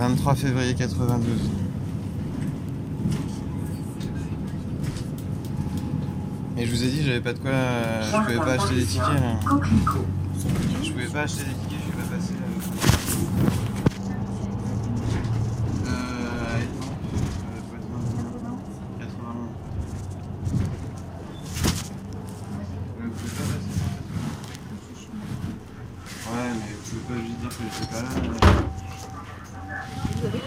23 février 92. Et je vous ai dit, j'avais pas de quoi. Euh, hein. Je pouvais pas acheter des tickets. Je pouvais pas acheter des tickets, je suis pas passé. Ouais, mais je peux pas juste dire que je j'étais pas là.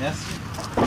Nessa? Tá